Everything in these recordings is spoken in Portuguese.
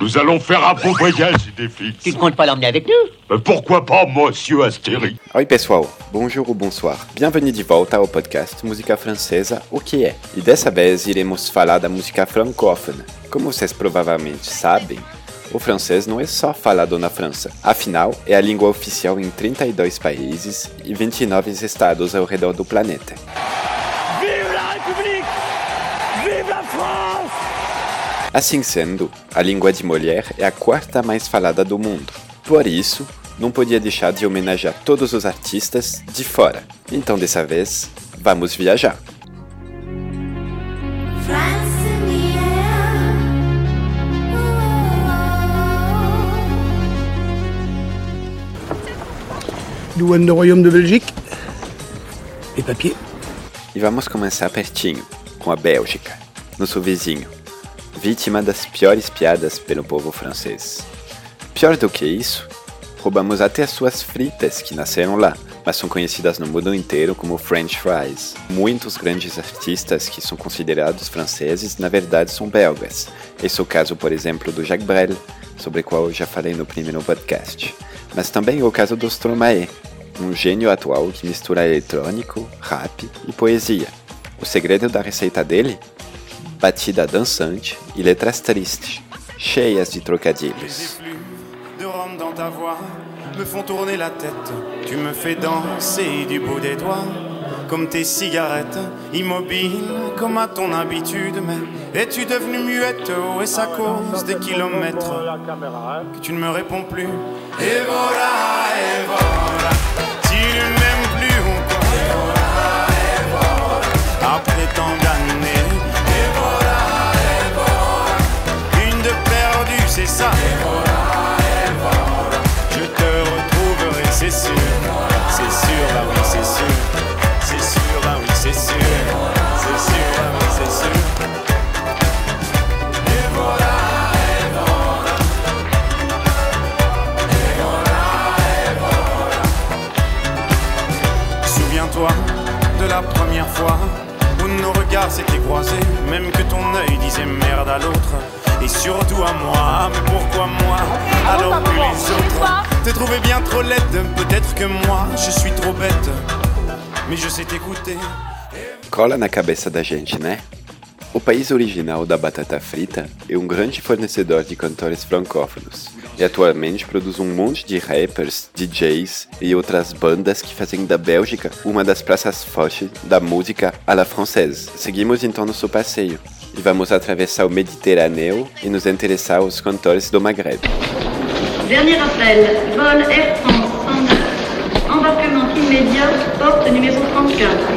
Nous allons faire un beau voyage, Idéfix. Tu ne comptes pas l'emmener avec nous Mais pourquoi pas, monsieur Astérix Oi, pessoal. Bonjour ou bonsoir. Bienvenue de volta ao podcast Música Francesa, o que é? E dessa vez iremos falar da música francófona. Como vocês provavelmente sabem, o francês não é só falado na França. Afinal, é a língua oficial em 32 países e 29 estados ao redor do planeta. Vive la République Vive la France Assim sendo, a língua de Molière é a quarta mais falada do mundo. Por isso, não podia deixar de homenagear todos os artistas de fora. Então, dessa vez, vamos viajar. Douane do Royaume de Belgique. Les papiers. E vamos começar pertinho, com a Bélgica, nosso vizinho, vítima das piores piadas pelo povo francês. Pior do que isso, roubamos até as suas fritas que nasceram lá, mas são conhecidas no mundo inteiro como French fries. Muitos grandes artistas que são considerados franceses, na verdade, são belgas. Esse é o caso, por exemplo, do Jacques Brel, sobre o qual eu já falei no primeiro podcast. Mas também é o caso do Stromae, um gênio atual que mistura eletrônico, rap e poesia. O segredo da receita dele? Batida dançante e letras tristes, cheias de trocadilhos. de rhum dans ta voix me font tourner la tête. Tu me fais danser du bout des doigts, comme tes cigarettes, immobile comme à ton habitude. Mais es-tu devenue muette Oh, est-ce à cause des kilomètres que tu ne me réponds plus? Et voilà, et voilà, tu ne m'aimes plus ou quoi après tant c'est ça. Je te retrouverai, c'est sûr. C'est sûr, bah oui, c'est sûr. C'est sûr, bah oui, c'est sûr. C'est sûr, bah oui, c'est sûr. Souviens-toi de la première fois où nos regards s'étaient croisés, même que ton œil disait merde à l'autre. Et surtout à moi, mais pourquoi moi alors que les autres te trouvaient bien trop laide. Peut-être que moi je suis trop bête, mais je sais t'écouter. Cola na cabeça da gente, né? O país original da batata frita é um grande fornecedor de cantores francófonos. E atualmente produz um monte de rappers, DJs e outras bandas que fazem da Bélgica uma das praças fortes da música à la française. Seguimos então nosso passeio e vamos atravessar o Mediterrâneo e nos interessar aos cantores do Maghreb. Dernier appel, vol Air France 109. Embarquement immédiat, porte numéro 34.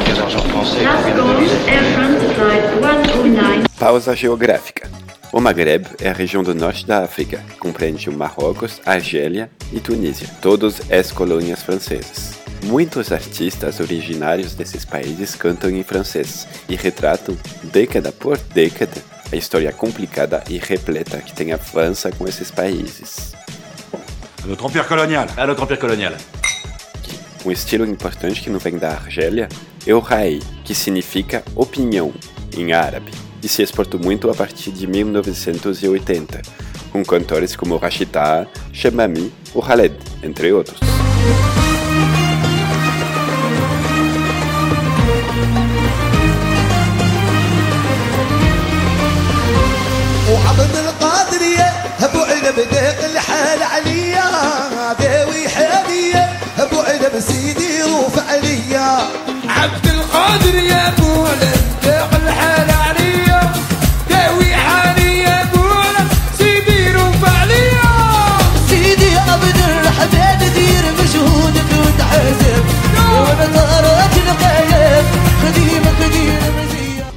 Las Condes, Air France Flight 109. Pausa geográfica. O Maghreb é a região do norte da África, que compreende o Marrocos, Argélia e Tunísia, todos ex-colônias francesas. Muitos artistas originários desses países cantam em francês e retratam, década por década, a história complicada e repleta que tem a França com esses países. Notre empire colonial. À notre empire colonial. Um estilo importante que não vem da Argélia é o Rai, que significa opinião em árabe, e se exportou muito a partir de 1980, com cantores como Rachita, Shemami ou Khaled, entre outros. داق الحال عليا داوي حاليا أبو عنب سيدي رفع عليا. عبد القادر يا أبو عنب داق الحال عليا. داوي حالي يا عنب سيدي رفع عليا. سيدي عبد الرحمن دير مجهودك وتحاسب. وأنا طارت القايب خديمك دير مزيان.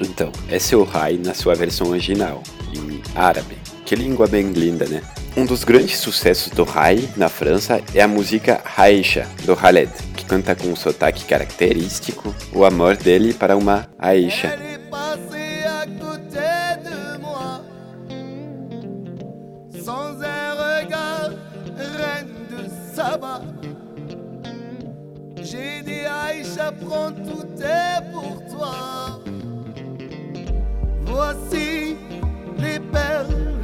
Então, esse é o Rai na sua versão original, em árabe. Que língua bem linda, né? Um dos grandes sucessos do Rai na França é a música Aisha, do Khaled, que canta com um sotaque característico o amor dele para uma Aisha. Voici les perles,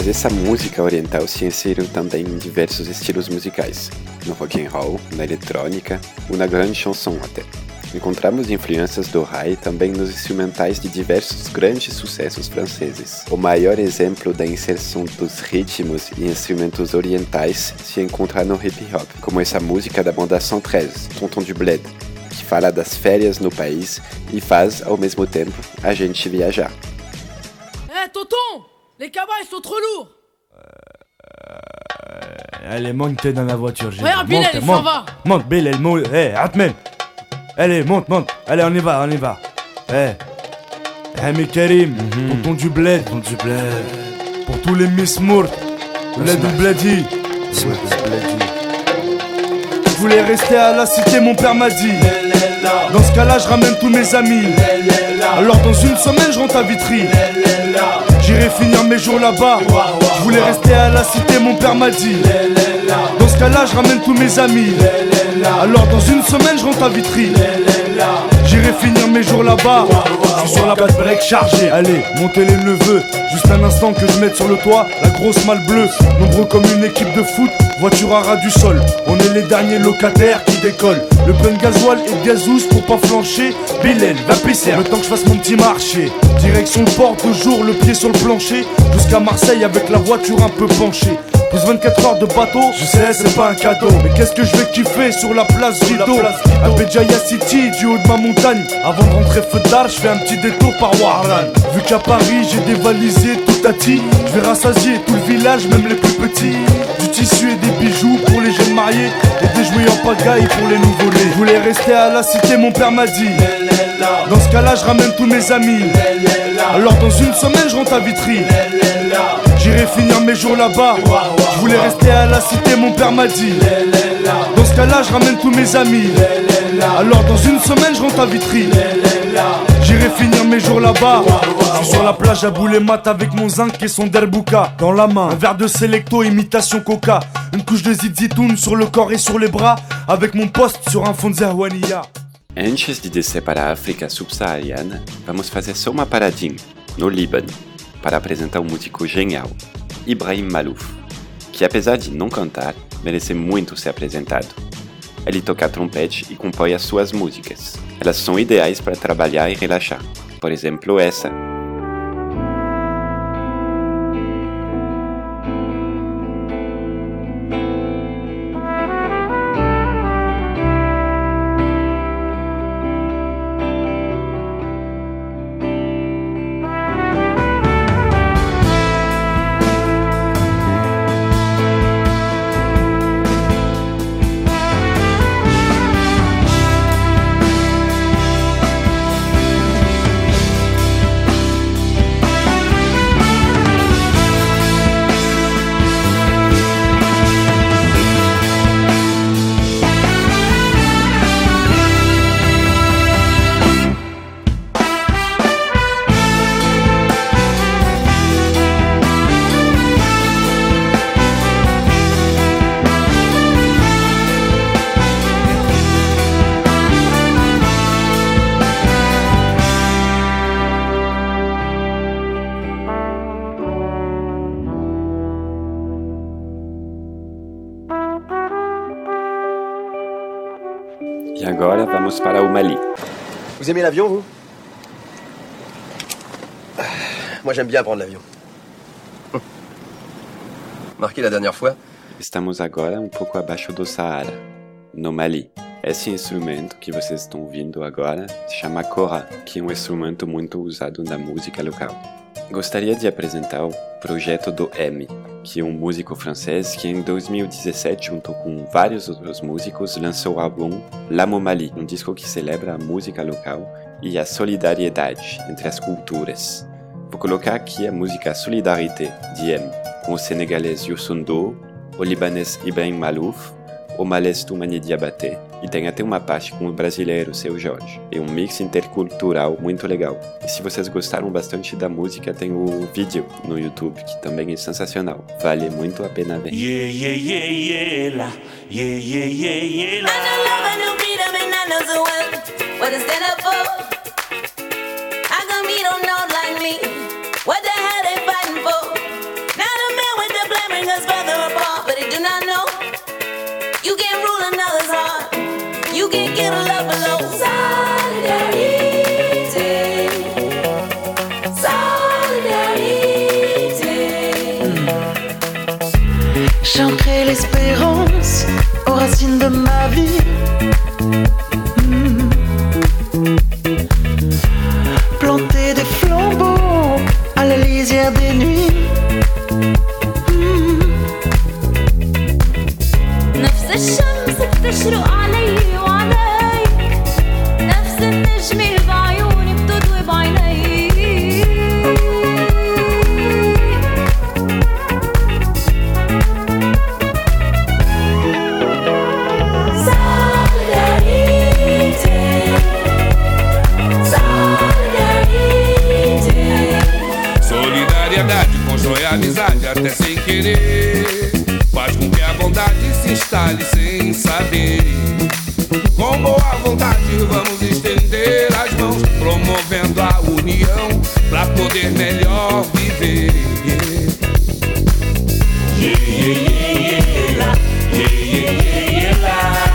Mas essa música oriental se inseriu também em diversos estilos musicais, no rock and roll, na eletrônica ou na grande chanson até. Encontramos influências do Rai também nos instrumentais de diversos grandes sucessos franceses. O maior exemplo da inserção dos ritmos e instrumentos orientais se encontra no hip hop, como essa música da banda 113, Tonton du Bled, que fala das férias no país e faz, ao mesmo tempo, a gente viajar. Eh, tonton Les cabas, ils sont trop lourds Allez, monte dans la voiture. Gilles. Regarde, monte, il s'en monte, va. Monte, Bilal, monte. Eh, Atmen. Allez, monte, monte. Allez, on y va, on y va. Eh. Hami Karim, tonton du bled. Tonton du bled. Pour tous les Miss Mourt. Bled ou Bledi. Je voulais rester à la cité, mon père m'a dit. Dans ce cas-là, je ramène tous mes amis. Alors, dans une semaine, je rentre à Vitry. J'irai finir mes jours là-bas. Je voulais rester à la cité, mon père m'a dit. Dans ce cas-là, je ramène tous mes amis. Alors, dans une semaine, je rentre à Vitry. J'irai finir mes jours là-bas. Je suis sur la base break chargée. Allez, montez les neveux. Juste un instant que je mette sur le toit la grosse malle bleue. Nombreux comme une équipe de foot, voiture à ras du sol. On est les derniers locataires qui décollent. Le plein de gasoil et de gazous pour pas flancher. Bilal, va pisser. Le temps que je fasse mon petit marché. Direction le port, toujours le pied sur le plancher. Jusqu'à Marseille avec la voiture un peu penchée. Plus 24 heures de bateau, je sais c'est pas un cadeau Mais qu'est-ce que je vais kiffer sur la place Rideau À Béjaïa City, du haut de ma montagne Avant de rentrer feu d'art, je fais un petit détour par Warlan Vu qu'à Paris j'ai dévalisé tout à ti Je vais rassasier tout le village, même les plus petits Du tissu et des bijoux pour les jeunes mariés Et des jouets en pagaille pour les nouveau-nés Je voulais rester à la cité, mon père m'a dit Dans ce cas-là, je ramène tous mes amis Alors dans une semaine, je rentre à Vitry J'irai finir mes jours là-bas. Je voulais rester à la cité, mon père m'a dit. Dans ce cas-là, je ramène tous mes amis. Alors dans une semaine, je rentre à Vitry. J'irai finir mes jours là-bas. Je suis sur la plage à mat avec mon zinc et son derbouka. Dans la main, un verre de Selecto, imitation coca. Une couche de zizitoun sur le corps et sur les bras. Avec mon poste sur un fond de zerwania. Antes de descer para a África subsaariana, vamos fazer só uma paradinha, no Líbano, para apresentar um músico genial, Ibrahim Malouf, que apesar de não cantar, merece muito ser apresentado. Ele toca trompete e compõe as suas músicas. Elas são ideais para trabalhar e relaxar. Por exemplo, essa. Agora vamos para o Mali. Vous aimez l'avion, vous Moi, j'aime bien prendre l'avion. marqué la dernière fois. Estamos agora um pouco abaixo do Saara, no Mali. Esse instrumento que vocês estão ouvindo agora se chama kora, que é um instrumento muito usado na música local. Gostaria de apresentar o projeto do M, que é um músico francês que em 2017, junto com vários outros músicos, lançou o álbum L'Amo Mali, um disco que celebra a música local e a solidariedade entre as culturas. Vou colocar aqui a música Solidarité de M, com o senegalês Youssou o libanês Ibrahim Malouf, o malês Toumani Diabaté e tem até uma parte com o brasileiro Seu Jorge. É um mix intercultural muito legal. E se vocês gostaram bastante da música, tem o vídeo no YouTube que também é sensacional. Vale muito a pena ver. Yeah, yeah, yeah, yeah, la. Yeah, yeah, yeah, yeah, la. I know love, I freedom, and I know the one. What to stand up for? Don't know like me? De ma vie.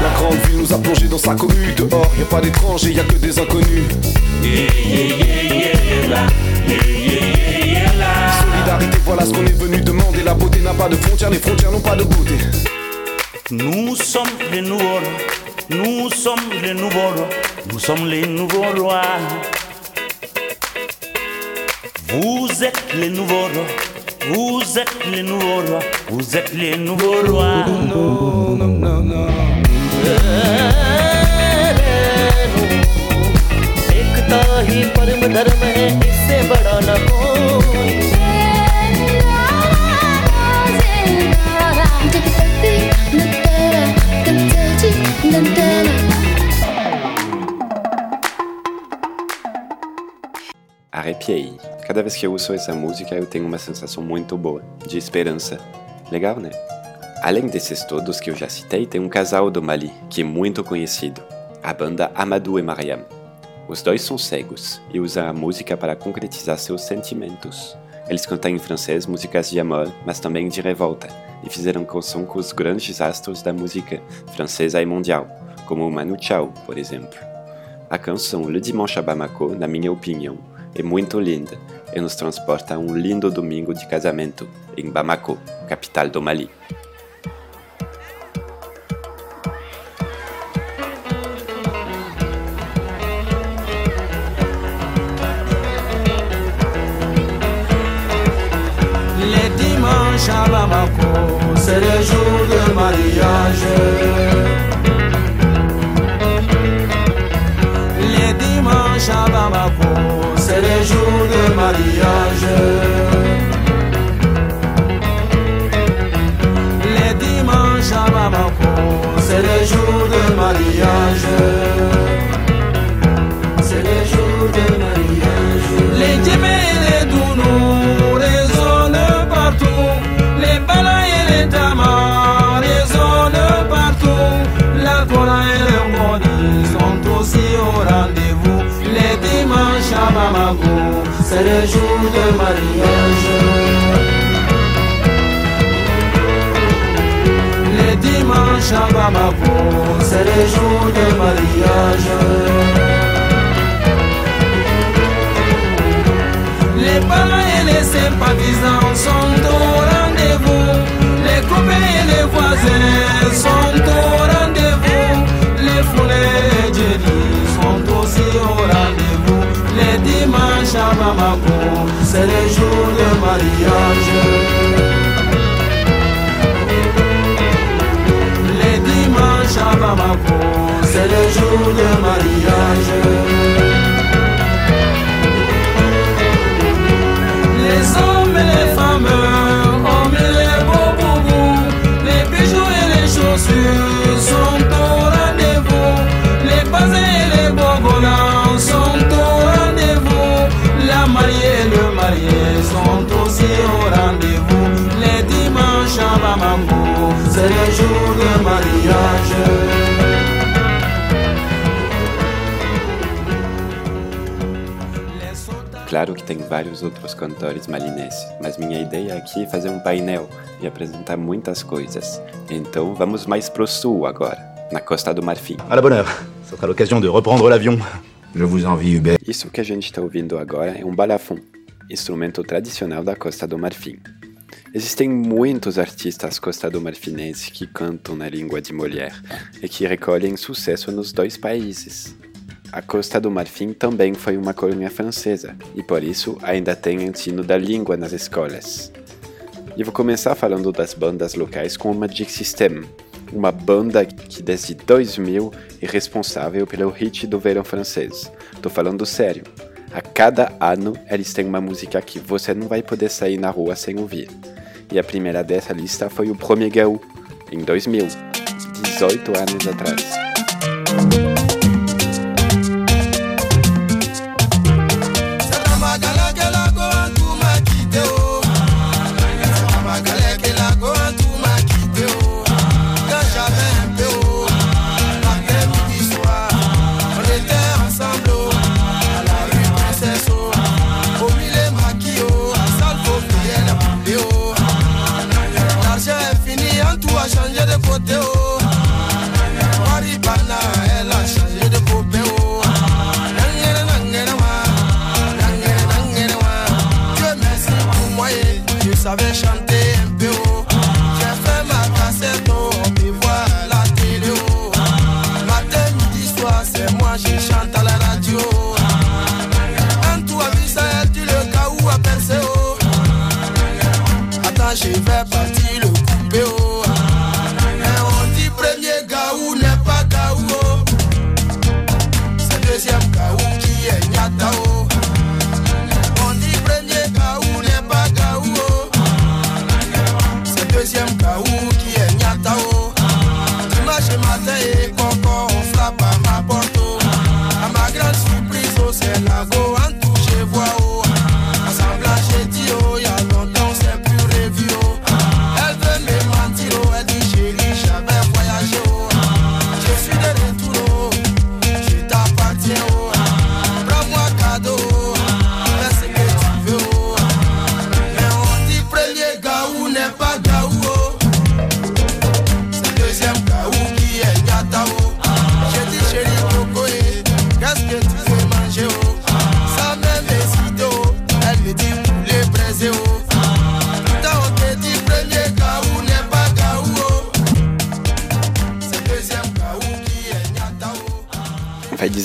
La. Grande ville nous a plongé dans sa commune. Dehors, y a pas d'étrangers, y a que des inconnus. Solidarité, voilà ce qu'on est venu demander. La beauté n'a pas de frontières, les frontières n'ont pas de beauté. Nous sommes les nouveaux. Nous sommes les nouveaux. Nous sommes les nouveaux rois. Vous êtes les nouveaux rois. Vous êtes les nouveaux rois. Vous êtes les nouveaux rois. No, no, no, no. एकता ही परम धर्म है इससे बड़ा न कोई Arrepiei. Cada vez que eu ouço essa música, eu tenho uma sensação muito boa, de esperança. Legal, né? Além desses todos que eu já citei, tem um casal do Mali, que é muito conhecido, a banda Amadou e Mariam. Os dois são cegos e usam a música para concretizar seus sentimentos. Eles cantam em francês músicas de amor, mas também de revolta, e fizeram canção com os grandes astros da música francesa e mundial, como Manu Chao, por exemplo. A canção Le Dimanche à Bamako, na minha opinião, é muito linda e nos transporta a um lindo domingo de casamento em Bamako, capital do Mali. Les dimanches à Bamako, c'est le jour de mariage. C'est le jour de mariage. Les dimanches à Bamako, c'est le jour de mariage. c'est le jour de mariage. Les dimanches à Bamako, c'est le jour de mariage. Les parents et les sympathisants sont au rendez-vous, les copains et les voisins sont au rendez-vous. C'est le jour de mariage. Les dimanches à Bamako, c'est le jour de mariage. Sont aussi au rendez-vous. Les dimanches à Bamako, c'est le jour de mariage. Claro que tem vários outros cantores malinenses, mas minha ideia aqui é fazer um painel e apresentar muitas coisas. Então vamos mais pro sul agora, na Costa do Marfim. À la bonne heure. Ce sera l'occasion de reprendre l'avion. Je vous envie, Hubert. Isso que a gente está ouvindo agora é um balafon, instrumento tradicional da Costa do Marfim. Existem muitos artistas costa-do-marfinenses que cantam na língua de mulher e que recolhem sucesso nos dois países. A Costa do Marfim também foi uma colônia francesa e por isso ainda tem ensino da língua nas escolas. E vou começar falando das bandas locais com o Magic System, uma banda que desde 2000 é responsável pelo hit do verão francês. Tô falando sério. A cada ano eles têm uma música que você não vai poder sair na rua sem ouvir. E a primeira dessa lista foi o Premier Gaú, em 2000, 18 anos atrás.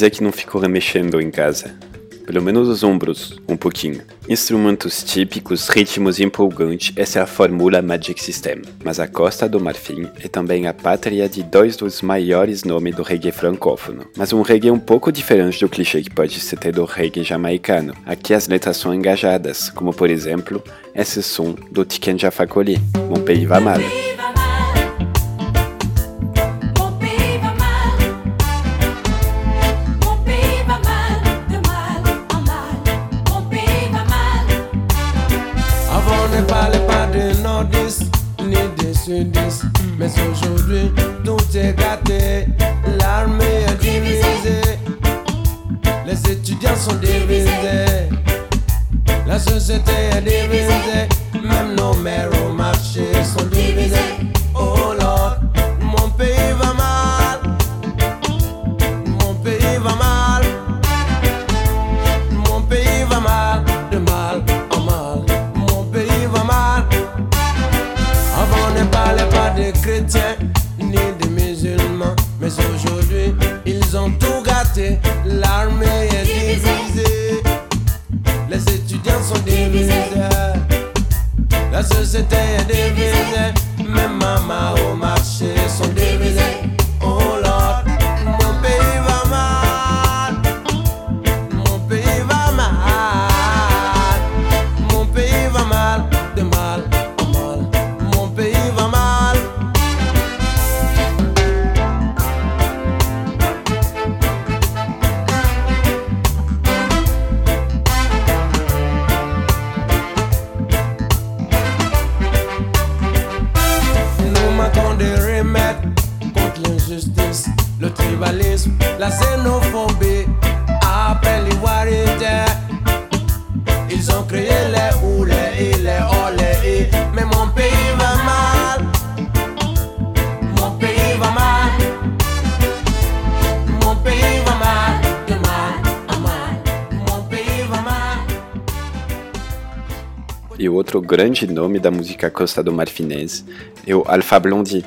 Dizer que não ficou remexendo em casa. Pelo menos os ombros, um pouquinho. Instrumentos típicos, ritmos empolgantes, essa é a fórmula Magic System. Mas a Costa do Marfim é também a pátria de dois dos maiores nomes do reggae francófono. Mas um reggae um pouco diferente do clichê que pode se ter do reggae jamaicano. Aqui as letras são engajadas, como por exemplo, esse som do Tiken Jafakoli, Mon Pays Va Mal. Mais aujourd'hui tout est gâté. L'armée est divisée. Les étudiants sont divisés. La société est divisée. Même nos mères outro grande nome da música costa do marfinense é o Alpha Blondy,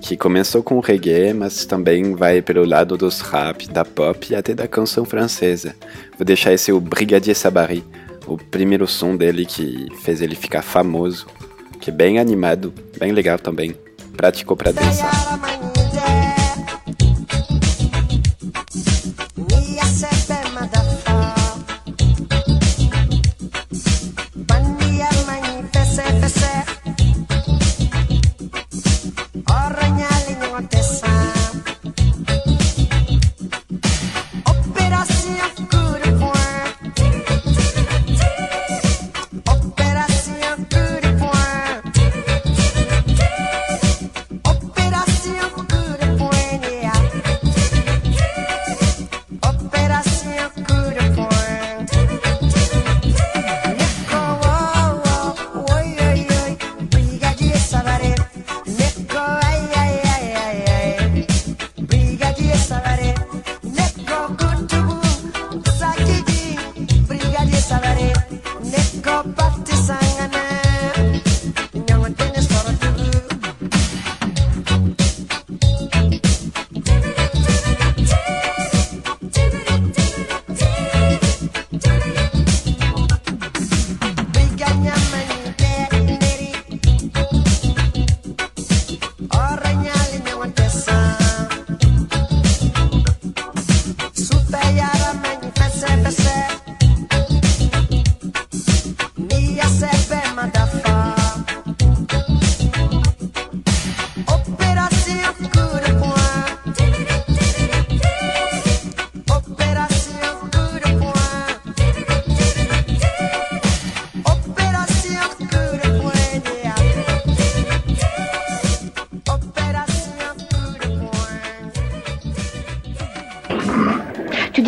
que começou com reggae, mas também vai pelo lado dos rap, da pop e até da canção francesa. Vou deixar esse o Brigadier Sabari, o primeiro som dele que fez ele ficar famoso, que é bem animado, bem legal também, prático para dançar.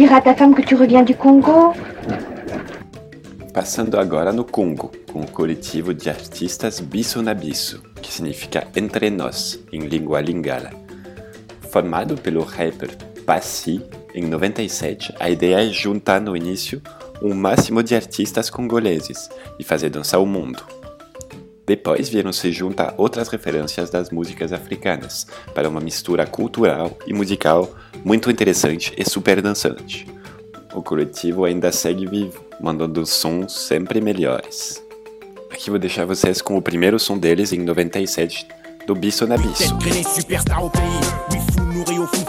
Diras à ta femme que tu reviens du Congo Passando agora no Congo, com o coletivo de artistas Bisso na Bisso, que significa Entre Nós, em língua lingala. Formado pelo rapper Passi, em 97, a ideia é juntar no início um máximo de artistas congoleses e fazer dançar o mundo. Depois vieram se juntar outras referências das músicas africanas, para uma mistura cultural e musical muito interessante e super dançante. O coletivo ainda segue vivo, mandando sons sempre melhores. Aqui vou deixar vocês com o primeiro som deles em 97, do Bisso na Bisso.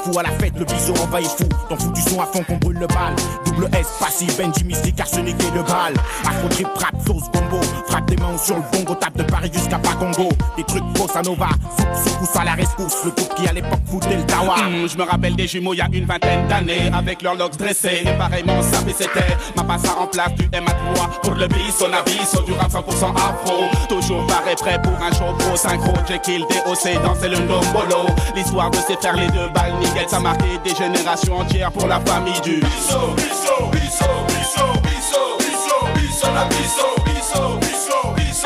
Fou, à la fête, le bison envahit fou. T'en fous du son à fond qu'on brûle le bal. Double S, passif, Benji mystique, arsenic et le bal. Afro trip, rap, sauce, combo. Frappe des mains sur le bongo, tape de Paris jusqu'à Pacongo. Des trucs bossa nova, soupe, secousse à la rescousse. Le groupe qui à l'époque foutait le tawa. Hum, je me rappelle des jumeaux il y a une vingtaine d'années avec leurs locks dressés et pareillement sapés c'était ma passe en place du M à toi pour le bis son avis du rap 100% afro toujours pareil prêt pour un show pro synchro Jekyll DOC danser le ndombolo l'histoire de ces frères les deux balles qu'elle a marqué des générations entières pour la famille du Bisso, Bisso, Bisso, Bisso, Bisso, Bisso, Bisso, la Bisso, Bisso, Bisso, Bisso,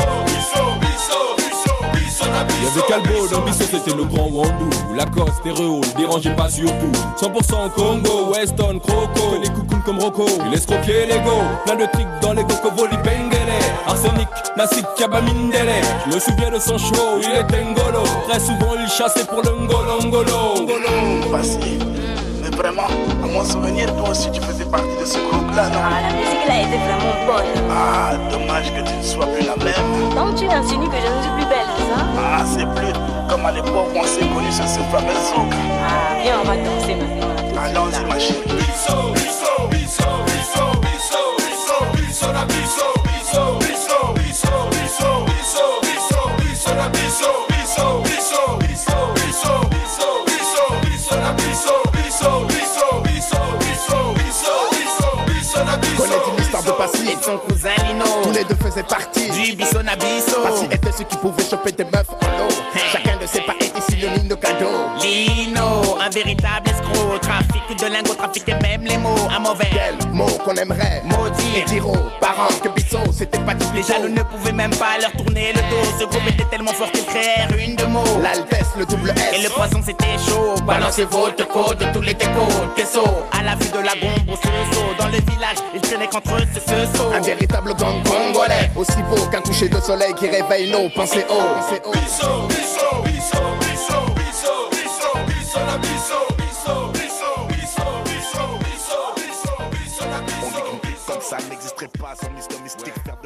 Bisso, Bisso, il y avait Calbo dans Bissot, c'était le grand Wandou. Lacoste, Terreau, dérangez pas surtout. 100% Congo, Weston, Croco. Les coucounes comme Rocco, il est escroquait les go. Plein de tricks dans les cocos, voli, bang Bengele Arsenic, Nassik, Kabamindele Je me souviens de son show, il était ngolo Très souvent il chassait pour le ngolo ngolo Ngolo Passé, mais vraiment, à mon souvenir, toi aussi tu faisais partie de ce groupe-là, non? Ah, la musique là était vraiment bonne. Ah, dommage que tu ne sois plus la même. Donc tu insinues que je ne suis plus belle, c'est ça? Ah, c'est plus comme à l'époque où on s'est connus sur ce fameux zouk. Ah, viens, on va danser maintenant. Allons-y, ma chérie. Biso, biso, biso, son cousin Lino. Tous les deux faisaient partie Du biso na biso. Passy était ceux qui pouvaient choper des meufs en eau Chacun de ses pas le ligne de cadeau Lino, un véritable escroc. Trafic de lingots, trafiquait même les mots. Un mauvais. Quel mot qu'on aimerait Maudit. Et dire aux parents que Bissot c'était pas du Les jaloux ne pouvaient même pas leur tourner le dos. Ce groupe était tellement fort qu'ils créèrent une de mots. L'Altesse, le double S Et le poison c'était chaud. Balancez votre code de tous les décos. Queso, à la vue de la bombe au. Dans le village, enchaîné contre eux, c'est ce saut. Un véritable gang congolais, aussi beau qu'un coucher de soleil qui réveille nos pensées haut. Bisso, bisso, bisso, bisso, bisso, bisso, bisso, la bisso. Ça n'existerait pas sans Mr. Mystique, faire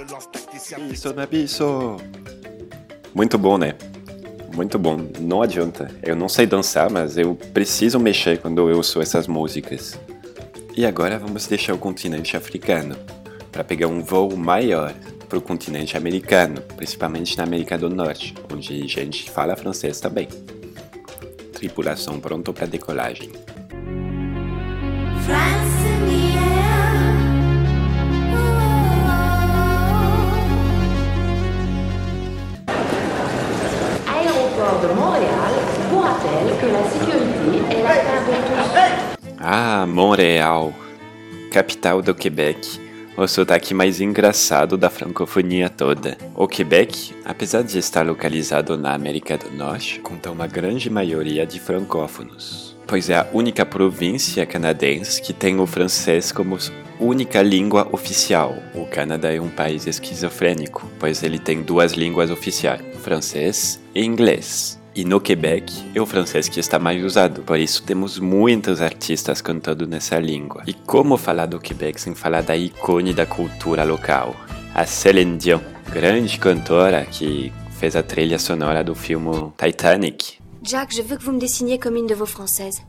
Muito bom, né? Muito bom. Não adianta. Eu não sei dançar, mas eu preciso mexer quando eu ouço essas músicas. E agora vamos deixar o continente africano para pegar um voo maior para o continente americano, principalmente na América do Norte, onde a gente fala francês também. Tripulação pronto para decolagem. France in the air. Aéroport de Montréal vous rappelle que la sécurité est l'affaire de tous. Ah, Montréal, capital do Quebec, o sotaque mais engraçado da francofonia toda. O Quebec, apesar de estar localizado na América do Norte, conta uma grande maioria de francófonos, pois é a única província canadense que tem o francês como única língua oficial. O Canadá é um país esquizofrênico, pois ele tem duas línguas oficiais, francês e inglês. E no Quebec é o francês que está mais usado, por isso temos muitos artistas cantando nessa língua. E como falar do Quebec sem falar da ícone da cultura local? A Céline Dion, grande cantora que fez a trilha sonora do filme Titanic. Jack, je veux que vous me dessiniez comme une de vos françaises.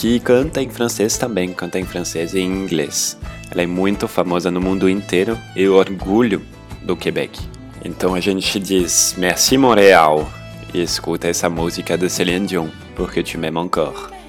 Que canta em francês também, canta em francês e em inglês. Ela é muito famosa no mundo inteiro e orgulho do Quebec. Então a gente diz Merci Montréal e escuta essa música de Céline Dion, porque tu m'aimes encore.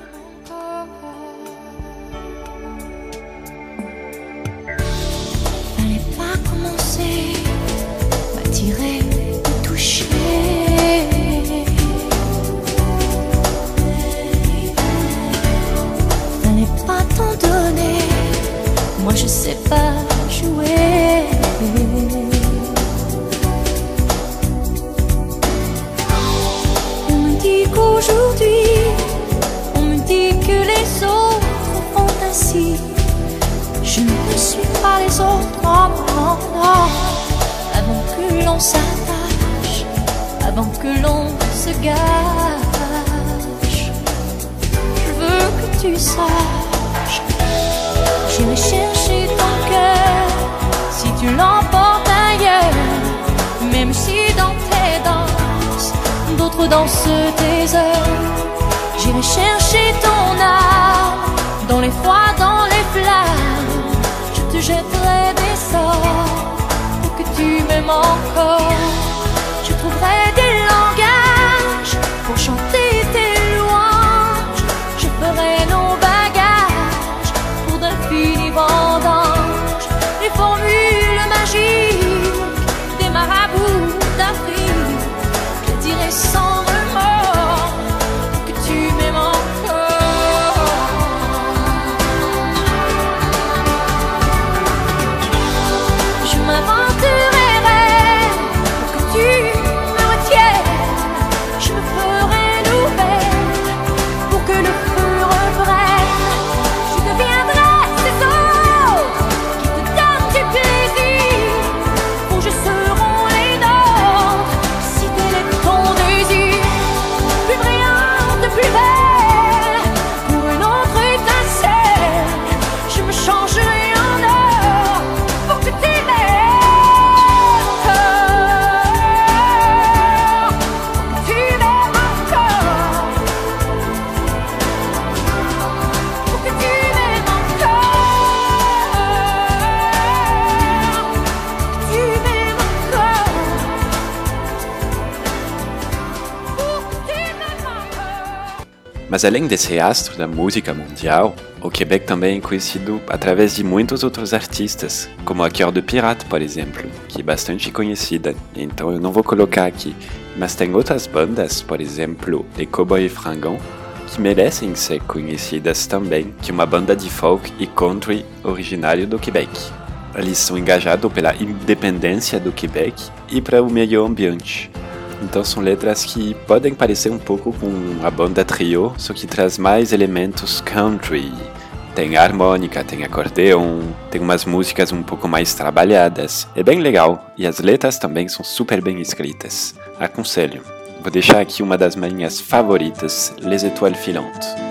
Mas além desse astro da música mundial, o Quebec também é conhecido através de muitos outros artistas, como a Cœur de Pirate, por exemplo, que é bastante conhecida, então eu não vou colocar aqui. Mas tem outras bandas, por exemplo, Les Cowboys Fringants, que merecem ser conhecidas também, que é uma banda de folk e country originário do Quebec. Eles são engajados pela independência do Quebec e para o meio ambiente. Então são letras que podem parecer um pouco com a banda trio, só que traz mais elementos country. Tem harmônica, tem acordeon, tem umas músicas um pouco mais trabalhadas. É bem legal e as letras também são super bem escritas. Aconselho. Vou deixar aqui uma das minhas favoritas, Les Étoiles Filantes.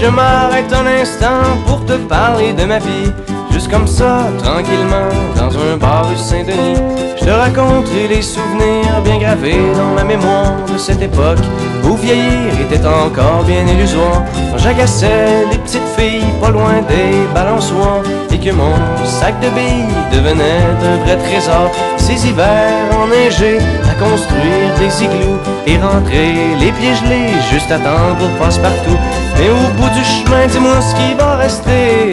Je m'arrête un instant pour te parler de ma vie, juste comme ça, tranquillement, dans un bar rue Saint-Denis, je te raconterai les souvenirs bien gravés dans ma mémoire de cette époque où vieillir était encore bien illusoire. Quand j'agaçais les petites filles pas loin des balançoires et que mon sac de billes devenait un vrai trésor. Ces hivers enneigés construire des igloos et rentrer les pieds gelés juste à temps pour passe-partout. Mais au bout du chemin, dis-moi ce qui va rester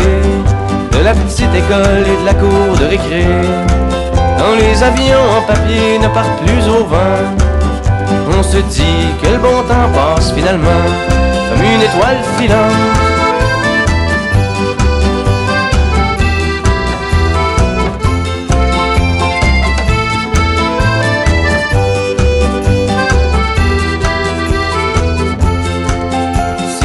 de la petite école et de la cour de récré. Quand les avions en papier ne partent plus au vent, on se dit que le bon temps passe finalement comme une étoile filante.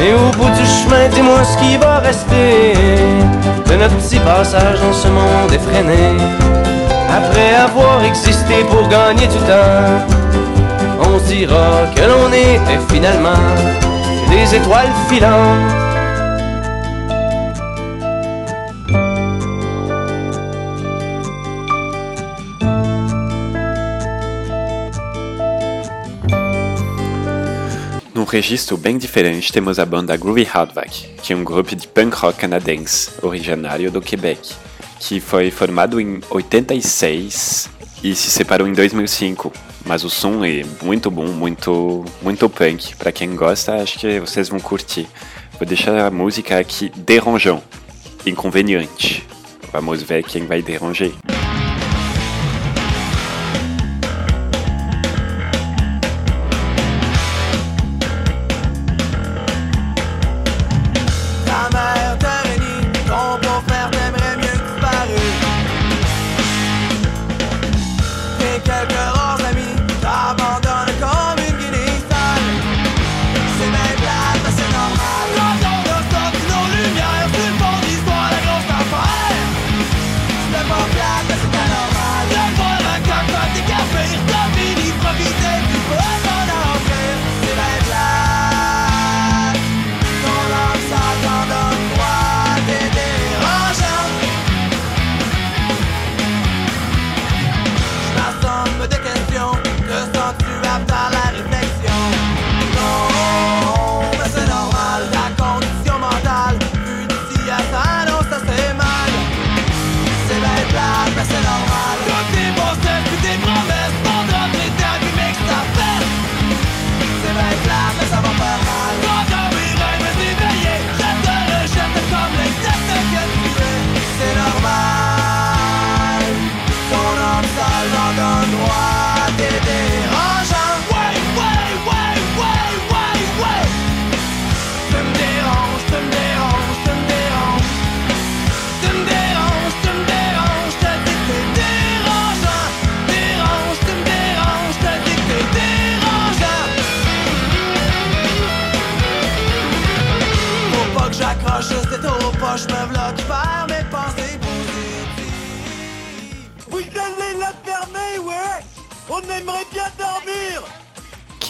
Mais au bout du chemin, dis-moi ce qui va rester de notre petit passage dans ce monde effréné. Après avoir existé pour gagner du temps, on dira que l'on était finalement des étoiles filantes. Registro bem diferente, temos a banda Groovy Hardback, que é um grupo de punk rock canadense, originário do Quebec, que foi formado em 86 e se separou em 2005. Mas o som é muito bom, muito, muito punk. Para quem gosta, acho que vocês vão curtir. Vou deixar a música aqui, Derangeant, Inconveniente. Vamos ver quem vai deranger.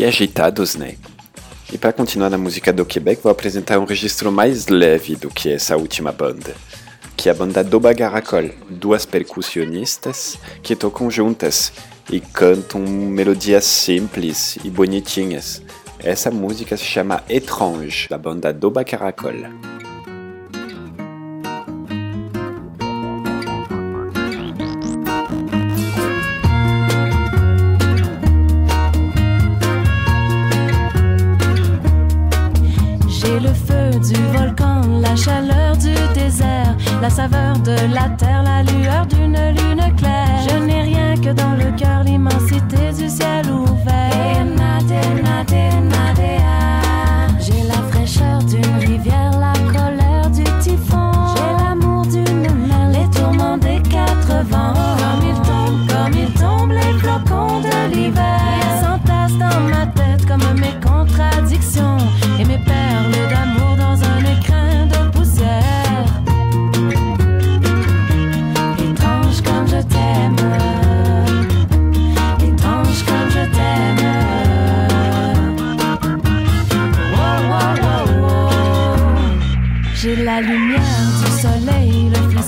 Que agitados, né? E para continuar na música do Quebec, vou apresentar um registro mais leve do que essa última banda, que é a banda Doba Garacol, duas percussionistas que tocam juntas e cantam melodias simples e bonitinhas. Essa música se chama Étrange, da banda Doba Caracol. L'immensité du ciel ouvert.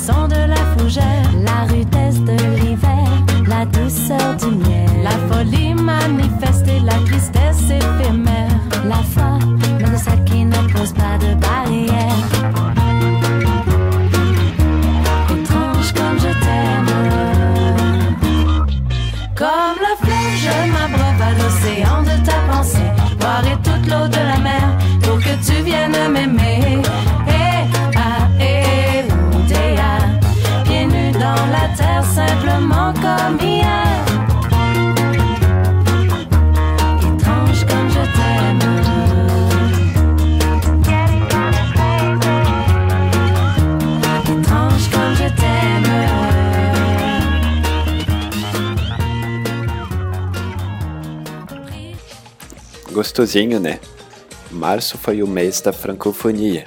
Frisson de la fougère, la rudesse de l'hiver, la douceur du miel, la folie manifeste Gostosinho, né? Março foi o mês da francofonia.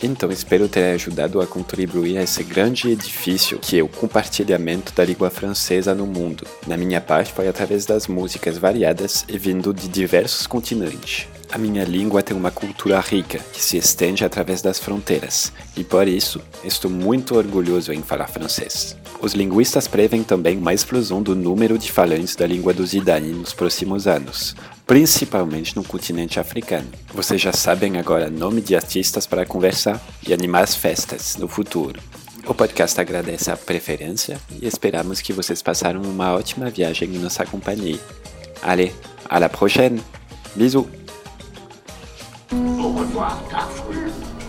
Então espero ter ajudado a contribuir a esse grande edifício que é o compartilhamento da língua francesa no mundo. Na minha parte foi através das músicas variadas e vindo de diversos continentes. A minha língua tem uma cultura rica que se estende através das fronteiras, e por isso estou muito orgulhoso em falar francês. Os linguistas prevêem também uma explosão do número de falantes da língua do Zidane nos próximos anos, principalmente no continente africano. Vocês já sabem agora nome de artistas para conversar e animar as festas no futuro. O podcast agradece a preferência e esperamos que vocês passaram uma ótima viagem em nossa companhia. Allez, à la prochaine! Bisous! Au revoir.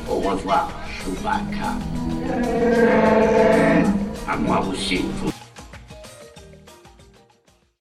Au revoir, Chewbacca. À moi aussi.